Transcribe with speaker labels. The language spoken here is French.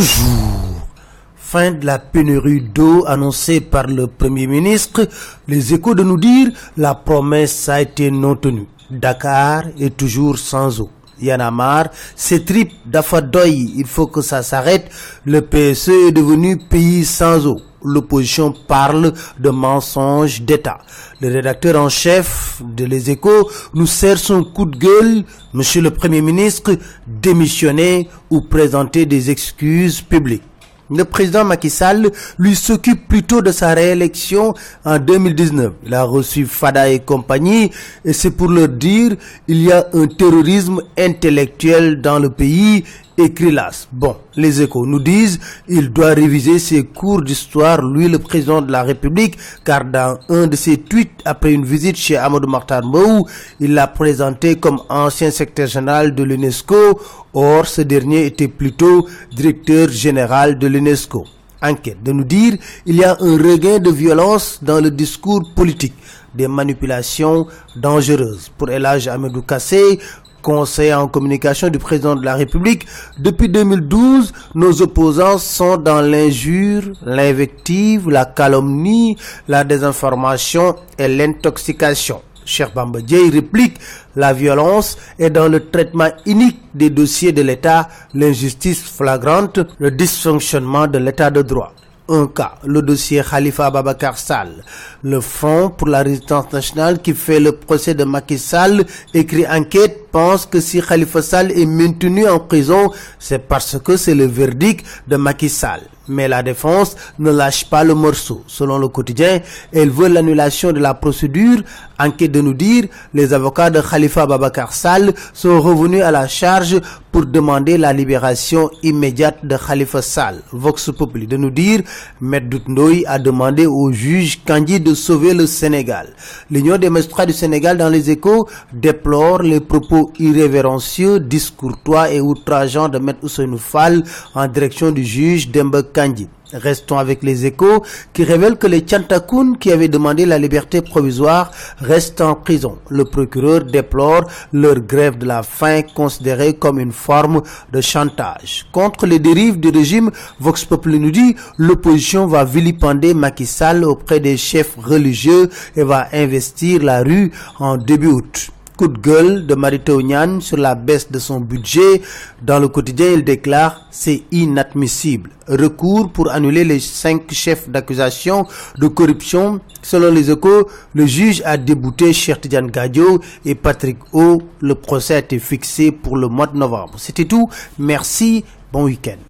Speaker 1: Bonjour. Fin de la pénurie d'eau annoncée par le Premier ministre. Les échos de nous dire la promesse a été non tenue. Dakar est toujours sans eau. Yanamar, ces tripes d'Afadoy, il faut que ça s'arrête. Le PSE est devenu pays sans eau. L'opposition parle de mensonges d'État. Le rédacteur en chef de Les Échos nous sert son coup de gueule. Monsieur le Premier ministre, démissionner ou présenter des excuses publiques. Le président Macky Sall lui s'occupe plutôt de sa réélection en 2019. Il a reçu Fada et compagnie et c'est pour leur dire il y a un terrorisme intellectuel dans le pays écrit l'AS. Bon, les échos nous disent il doit réviser ses cours d'histoire, lui le président de la République, car dans un de ses tweets après une visite chez Amadou Martar Mou, il l'a présenté comme ancien secrétaire général de l'UNESCO, or ce dernier était plutôt directeur général de l'UNESCO. Enquête de nous dire il y a un regain de violence dans le discours politique des manipulations dangereuses. Pour Elage Amadou Kassé, conseiller en communication du président de la République, depuis 2012, nos opposants sont dans l'injure, l'invective, la calomnie, la désinformation et l'intoxication. Cher Bambadje réplique, la violence est dans le traitement unique des dossiers de l'État, l'injustice flagrante, le dysfonctionnement de l'État de droit un cas, le dossier Khalifa Babakar Sall. Le Front pour la résistance nationale qui fait le procès de Macky Sall écrit enquête pense que si Khalifa Sall est maintenu en prison, c'est parce que c'est le verdict de Macky Sall. Mais la défense ne lâche pas le morceau. Selon le quotidien, elle veut l'annulation de la procédure. Enquête de nous dire, les avocats de Khalifa Babakar Sall sont revenus à la charge pour demander la libération immédiate de Khalifa Sall. Vox Populi de nous dire, Maître Ndoye a demandé au juge Kandi de sauver le Sénégal. L'Union des magistrats du Sénégal dans les échos déplore les propos irrévérencieux, discourtois et outrageants de Maître Ousseinou Fall en direction du juge Dembe Restons avec les échos qui révèlent que les Tchantakoun qui avaient demandé la liberté provisoire restent en prison. Le procureur déplore leur grève de la faim considérée comme une forme de chantage. Contre les dérives du régime, Vox Populi nous dit l'opposition va vilipender Macky Sall auprès des chefs religieux et va investir la rue en début août coup de gueule de Marito Nyan sur la baisse de son budget. Dans le quotidien, il déclare c'est inadmissible. Recours pour annuler les cinq chefs d'accusation de corruption. Selon les échos, le juge a débouté Chertidian Gadio et Patrick O. Le procès a été fixé pour le mois de novembre. C'était tout. Merci. Bon week-end.